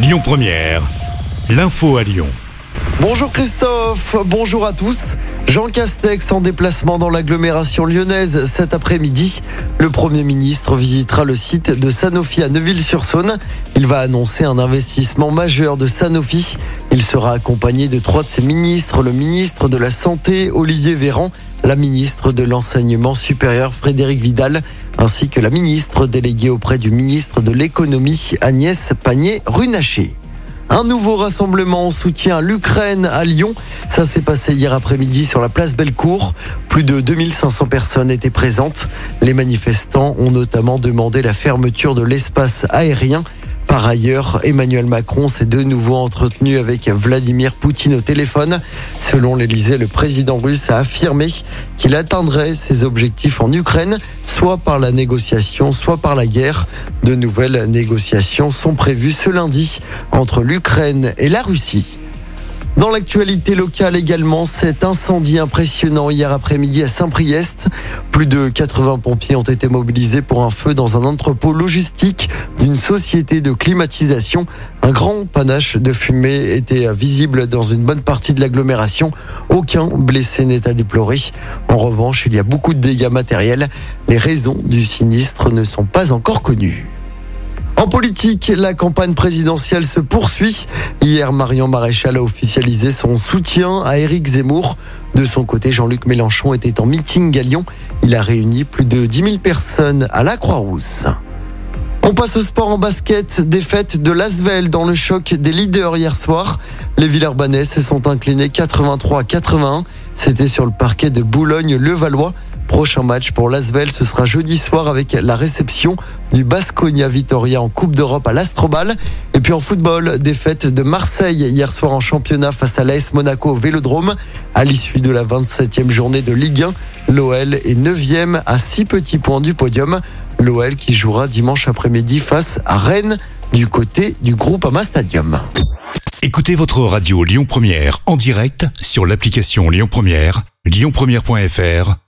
Lyon Première, l'info à Lyon. Bonjour Christophe, bonjour à tous. Jean Castex en déplacement dans l'agglomération lyonnaise cet après-midi. Le Premier ministre visitera le site de Sanofi à Neuville-sur-Saône. Il va annoncer un investissement majeur de Sanofi. Il sera accompagné de trois de ses ministres, le ministre de la Santé Olivier Véran, la ministre de l'Enseignement supérieur Frédéric Vidal, ainsi que la ministre déléguée auprès du ministre de l'Économie Agnès Pannier-Runacher. Un nouveau rassemblement en soutien à l'Ukraine à Lyon. Ça s'est passé hier après-midi sur la place Bellecour. Plus de 2500 personnes étaient présentes. Les manifestants ont notamment demandé la fermeture de l'espace aérien par ailleurs, Emmanuel Macron s'est de nouveau entretenu avec Vladimir Poutine au téléphone. Selon l'Elysée, le président russe a affirmé qu'il atteindrait ses objectifs en Ukraine, soit par la négociation, soit par la guerre. De nouvelles négociations sont prévues ce lundi entre l'Ukraine et la Russie. Dans l'actualité locale également, cet incendie impressionnant hier après-midi à Saint-Priest. Plus de 80 pompiers ont été mobilisés pour un feu dans un entrepôt logistique d'une société de climatisation. Un grand panache de fumée était visible dans une bonne partie de l'agglomération. Aucun blessé n'est à déplorer. En revanche, il y a beaucoup de dégâts matériels. Les raisons du sinistre ne sont pas encore connues. En politique, la campagne présidentielle se poursuit. Hier, Marion Maréchal a officialisé son soutien à Éric Zemmour. De son côté, Jean-Luc Mélenchon était en meeting à Lyon. Il a réuni plus de 10 000 personnes à la Croix-Rousse. On passe au sport en basket. Défaite de Lasvel dans le choc des leaders hier soir. Les Villeurbanais se sont inclinés 83 81. C'était sur le parquet de Boulogne-le-Valois. Prochain match pour Lasvel, ce sera jeudi soir avec la réception du Basconia Vitoria en Coupe d'Europe à l'Astrobal. Et puis en football, défaite de Marseille hier soir en championnat face à l'AS Monaco au Vélodrome. À l'issue de la 27e journée de Ligue 1, l'OL est 9e à 6 petits points du podium. L'OL qui jouera dimanche après-midi face à Rennes du côté du groupe Ama Stadium. Écoutez votre radio Lyon Première en direct sur l'application Lyon Première, lyonpremière.fr